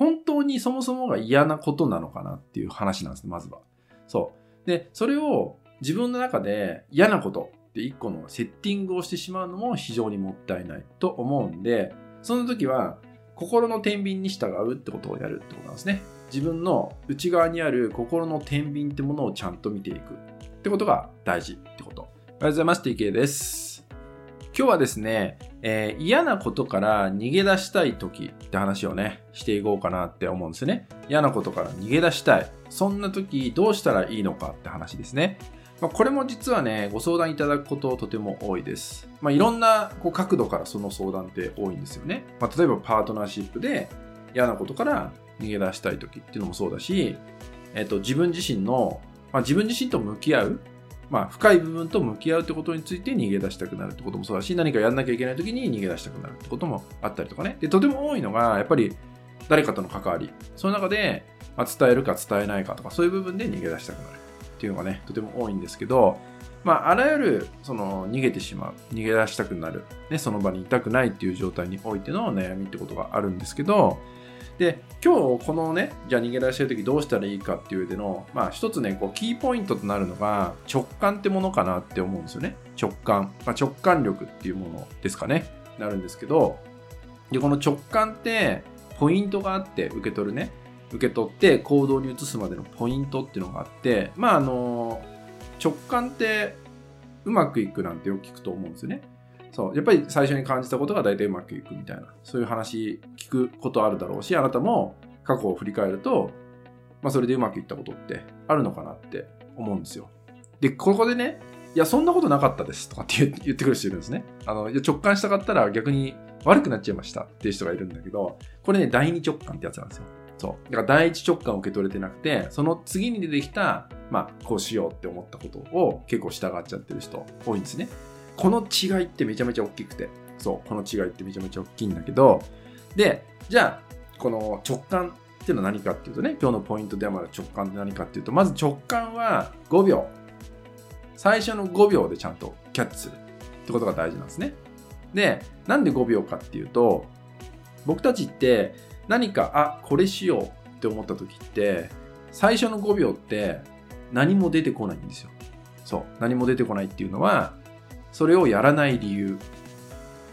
本当にそもそもが嫌なことなのかなっていう話なんですね、まずは。そう。で、それを自分の中で嫌なことって一個のセッティングをしてしまうのも非常にもったいないと思うんで、その時は心の天秤に従うってことをやるってことなんですね。自分の内側にある心の天秤ってものをちゃんと見ていくってことが大事ってこと。おはようございます。TK です。今日はですね、えー、嫌なことから逃げ出したい時って話をね、していこうかなって思うんですね。嫌なことから逃げ出したい。そんな時どうしたらいいのかって話ですね。まあ、これも実はね、ご相談いただくこととても多いです。まあ、いろんなこう角度からその相談って多いんですよね。まあ、例えばパートナーシップで嫌なことから逃げ出したい時っていうのもそうだし、えっ、と、自分自身の、まあ、自分自身と向き合う、まあ、深い部分と向き合うってことについて逃げ出したくなるってこともそうだし、何かやんなきゃいけない時に逃げ出したくなるってこともあったりとかね。で、とても多いのが、やっぱり誰かとの関わり。その中で、まあ、伝えるか伝えないかとか、そういう部分で逃げ出したくなる。っていうのがね、とても多いんですけど、まあ、あらゆる、その、逃げてしまう、逃げ出したくなる、ね、その場にいたくないっていう状態においての悩みってことがあるんですけど、で、今日このね、じゃあ逃げ出してる時どうしたらいいかっていうでの、まあ一つね、こう、キーポイントとなるのが直感ってものかなって思うんですよね。直感。まあ、直感力っていうものですかね。なるんですけど、で、この直感って、ポイントがあって受け取るね。受け取って行動に移すまでのポイントっていうのがあって、まああの、直感ってうまくいくなんてよく聞くと思うんですよね。そう。やっぱり最初に感じたことが大体うまくいくみたいな、そういう話聞くことあるだろうし、あなたも過去を振り返ると、まあそれでうまくいったことってあるのかなって思うんですよ。で、ここでね、いや、そんなことなかったですとかって言ってくる人いるんですね。あの、直感したかったら逆に悪くなっちゃいましたっていう人がいるんだけど、これね、第二直感ってやつなんですよ。そう。だから第一直感を受け取れてなくて、その次に出てきた、まあ、こうしようって思ったことを結構従っちゃってる人多いんですね。この違いってめちゃめちゃ大きくて。そう。この違いってめちゃめちゃ大きいんだけど、で、じゃあ、この直感っていうのは何かっていうとね、今日のポイントではまだ直感って何かっていうと、まず直感は5秒。最初の5秒でちゃんとキャッチするってことが大事なんですね。で、なんで5秒かっていうと、僕たちって何か、あ、これしようって思った時って、最初の5秒って何も出てこないんですよ。そう。何も出てこないっていうのは、それをやらない理由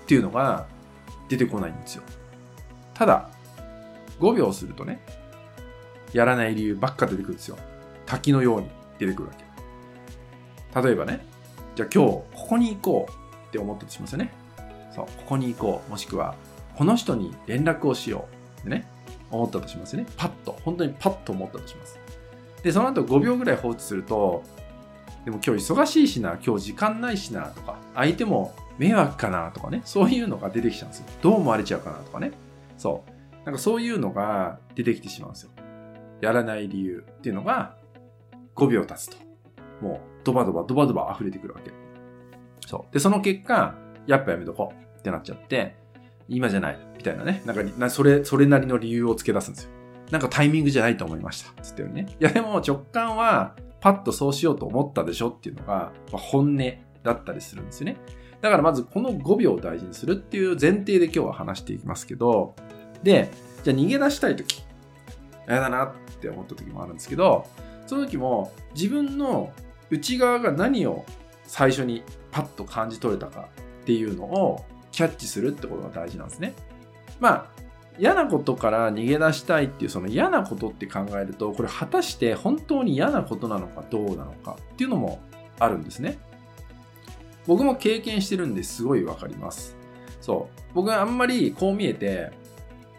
っていうのが出てこないんですよ。ただ、5秒するとね、やらない理由ばっか出てくるんですよ。滝のように出てくるわけ。例えばね、じゃあ今日ここに行こうって思ったとしますよね。そう、ここに行こう。もしくは、この人に連絡をしよう。ってね、思ったとしますよね。パッと、本当にパッと思ったとします。で、その後5秒ぐらい放置すると、でも今日忙しいしな、今日時間ないしなとか、相手も迷惑かなとかね、そういうのが出てきちゃうんですよ。どう思われちゃうかなとかね。そう。なんかそういうのが出てきてしまうんですよ。やらない理由っていうのが5秒経つと。もうドバドバドバドバ溢れてくるわけ。そう。で、その結果、やっぱやめとこうってなっちゃって、今じゃない、みたいなね。なんか、それ、それなりの理由を付け出すんですよ。なんかタイミングじゃないと思いました。つったよね。いや、でも直感は、パッとそうしようと思ったでしょっていうのが、ま、本音だったりするんですよね。だからまずこの5秒を大事にするっていう前提で今日は話していきますけど、で、じゃあ逃げ出したいとき、嫌だなって思った時もあるんですけど、その時も自分の内側が何を最初にパッと感じ取れたかっていうのをキャッチするってことが大事なんですね。まあ、嫌なことから逃げ出したいっていうその嫌なことって考えると、これ果たして本当に嫌なことなのかどうなのかっていうのもあるんですね。僕も経験してるんですごいわかります。そう。僕はあんまりこう見えて、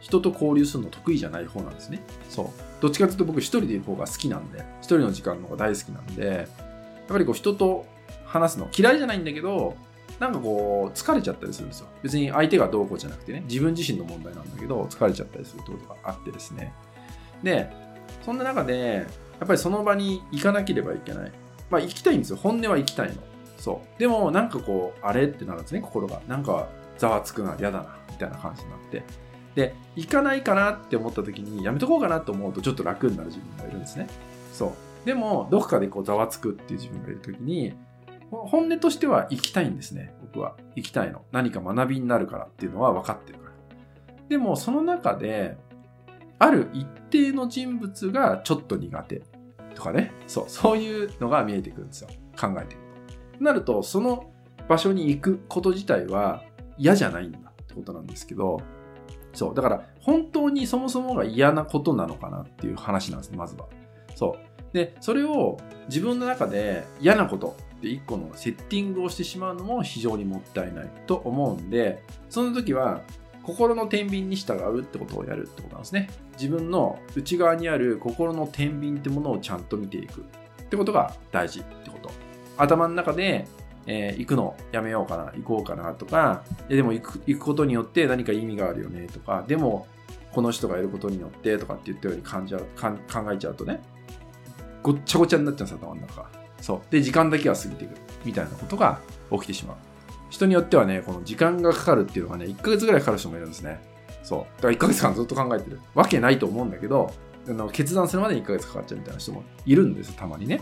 人と交流するの得意じゃない方なんですね。そう。どっちかというと僕一人でいる方が好きなんで、一人の時間の方が大好きなんで、やっぱりこう人と話すの嫌いじゃないんだけど、なんかこう、疲れちゃったりするんですよ。別に相手がどうこうじゃなくてね、自分自身の問題なんだけど、疲れちゃったりするってことがあってですね。で、そんな中で、やっぱりその場に行かなければいけない。まあ行きたいんですよ。本音は行きたいの。そう。でも、なんかこう、あれってなるんですね、心が。なんか、ざわつくな、嫌だな、みたいな感じになって。で、行かないかなって思った時に、やめとこうかなと思うと、ちょっと楽になる自分がいるんですね。そう。でも、どこかでこう、ざわつくっていう自分がいる時に、本音としては行きたいんですね。僕は。行きたいの。何か学びになるからっていうのは分かってるから。でも、その中で、ある一定の人物がちょっと苦手とかね。そう、そういうのが見えてくるんですよ。考えてると。なると、その場所に行くこと自体は嫌じゃないんだってことなんですけど、そう。だから、本当にそもそもが嫌なことなのかなっていう話なんですね、まずは。そう。で、それを自分の中で嫌なことって一個のセッティングをしてしまうのも非常にもったいないと思うんで、その時は心の天秤に従うってことをやるってことなんですね。自分の内側にある心の天秤ってものをちゃんと見ていくってことが大事ってこと。頭の中でえー、行くのやめようかな、行こうかなとか、でも行く行くことによって何か意味があるよねとか、でもこの人がいることによってとかって言ったように感じ考えちゃうとね、ごっちゃごちゃになっちゃうんですよ、頭の中。そう。で、時間だけは過ぎていくみたいなことが起きてしまう。人によってはね、この時間がかかるっていうのがね、1ヶ月ぐらいかかる人もいるんですね。そう。だから1ヶ月間ずっと考えてるわけないと思うんだけど、あの決断するまでに1ヶ月かかっちゃうみたいな人もいるんですたまにね。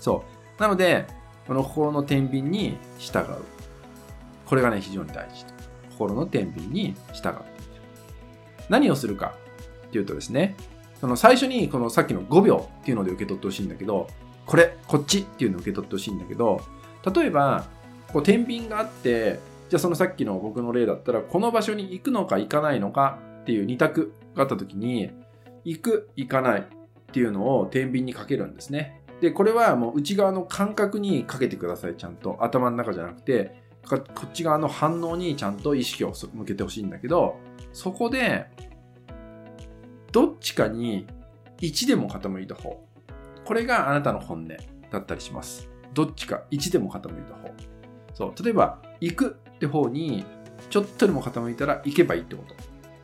そう。なので、この心の天秤に従う。これがね、非常に大事。心の天秤に従っている。何をするかっていうとですね、その最初にこのさっきの5秒っていうので受け取ってほしいんだけど、これ、こっちっていうのを受け取ってほしいんだけど、例えば、こう天秤があって、じゃあそのさっきの僕の例だったら、この場所に行くのか行かないのかっていう2択があった時に、行く、行かないっていうのを天秤にかけるんですね。で、これはもう内側の感覚にかけてください、ちゃんと。頭の中じゃなくて、こっち側の反応にちゃんと意識を向けてほしいんだけど、そこで、どっちかに1でも傾いた方。これがあなたの本音だったりします。どっちか1でも傾いた方。そう。例えば、行くって方にちょっとでも傾いたら行けばいいってこと。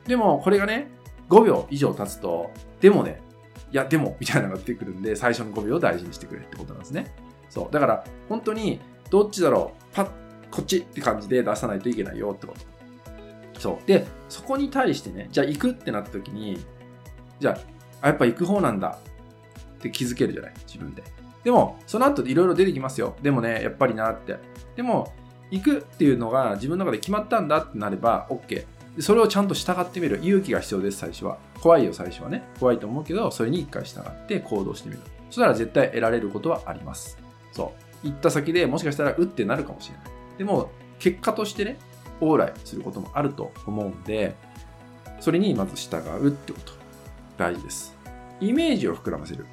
でも、これがね、5秒以上経つと、でもね、いや、でも、みたいなのが出てくるんで、最初の5秒を大事にしてくれってことなんですね。そう。だから、本当に、どっちだろうパッ、こっちって感じで出さないといけないよってこと。そう。で、そこに対してね、じゃあ行くってなった時に、じゃあ、あやっぱ行く方なんだって気づけるじゃない自分で。でも、その後いろいろ出てきますよ。でもね、やっぱりなって。でも、行くっていうのが自分の中で決まったんだってなれば OK。それをちゃんと従ってみる。勇気が必要です、最初は。怖いよ、最初はね。怖いと思うけど、それに一回従って行動してみる。そしたら絶対得られることはあります。そう。行った先でもしかしたらうってなるかもしれない。でも、結果としてね、往来することもあると思うんで、それにまず従うってこと。大事です。イメージを膨らませる。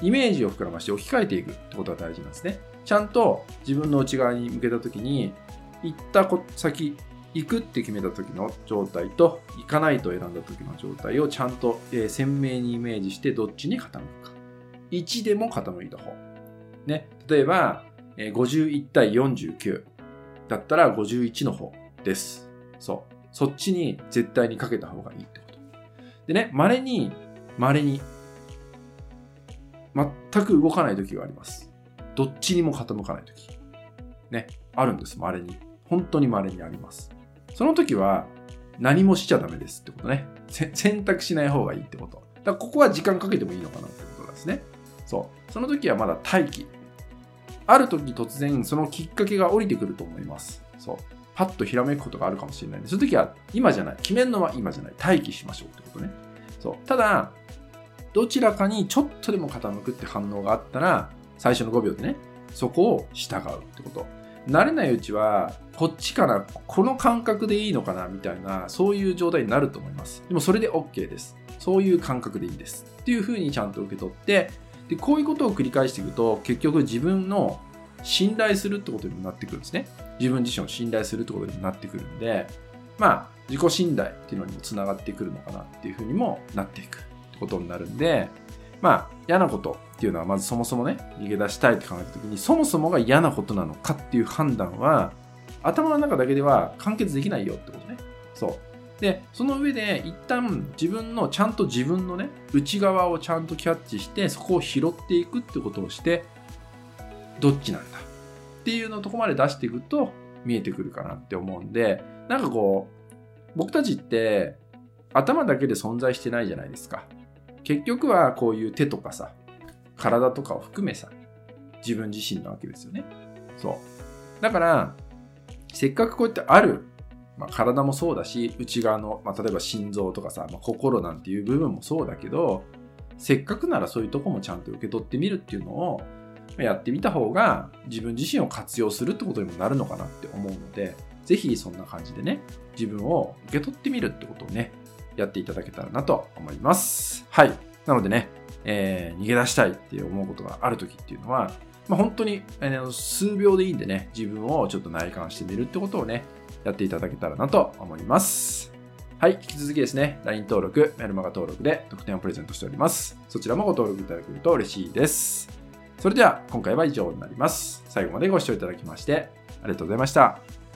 イメージを膨らまして置き換えていくってことが大事なんですね。ちゃんと自分の内側に向けたときに、行った先行くって決めた時の状態と行かないと選んだ時の状態をちゃんと、え、鮮明にイメージしてどっちに傾くか。1でも傾いた方。ね。例えば、えー、51対49だったら51の方です。そう。そっちに絶対にかけた方がいいってこと。でね、稀に、稀に、全く動かない時があります。どっちにも傾かない時。ね。あるんです、稀に。本当に稀にあります。その時は何もしちゃダメですってことね。選択しない方がいいってこと。だからここは時間かけてもいいのかなってことですね。そう。その時はまだ待機。ある時突然そのきっかけが降りてくると思います。そう。パッとひらめくことがあるかもしれないんで、その時は今じゃない。決めるのは今じゃない。待機しましょうってことね。そう。ただ、どちらかにちょっとでも傾くって反応があったら、最初の5秒でね、そこを従うってこと。慣れないうちは、こっちかな、この感覚でいいのかな、みたいな、そういう状態になると思います。でもそれで OK です。そういう感覚でいいです。っていうふうにちゃんと受け取って、で、こういうことを繰り返していくと、結局自分の信頼するってことにもなってくるんですね。自分自身を信頼するってことにもなってくるんで、まあ、自己信頼っていうのにもつながってくるのかなっていうふうにもなっていくことになるんで、まあ、嫌なことっていうのはまずそもそもね、逃げ出したいって考えた時に、そもそもが嫌なことなのかっていう判断は、頭の中だけでは完結できないよってことね。そう。で、その上で一旦自分の、ちゃんと自分のね、内側をちゃんとキャッチして、そこを拾っていくってことをして、どっちなんだ？っていうのとこまで出していくと見えてくるかなって思うんで、なんかこう、僕たちって頭だけで存在してないじゃないですか。結局はこういう手とかさ、体とかを含めさ、自分自身なわけですよね。そう。だから、せっかくこうやってあるまあ、体もそうだし、内側の、まあ、例えば心臓とかさ、まあ、心なんていう部分もそうだけど、せっかくならそういうとこもちゃんと受け取ってみるっていうのをやってみた方が自分自身を活用するってことにもなるのかなって思うので、ぜひそんな感じでね、自分を受け取ってみるってことをね、やっていただけたらなと思います。はい。なのでね、えー、逃げ出したいって思うことがある時っていうのは、まあ、本当に、えー、数秒でいいんでね、自分をちょっと内観してみるってことをね、やっていただけたらなと思います。はい、引き続きですね、LINE 登録、メルマガ登録で特典をプレゼントしております。そちらもご登録いただけると嬉しいです。それでは、今回は以上になります。最後までご視聴いただきまして、ありがとうございました。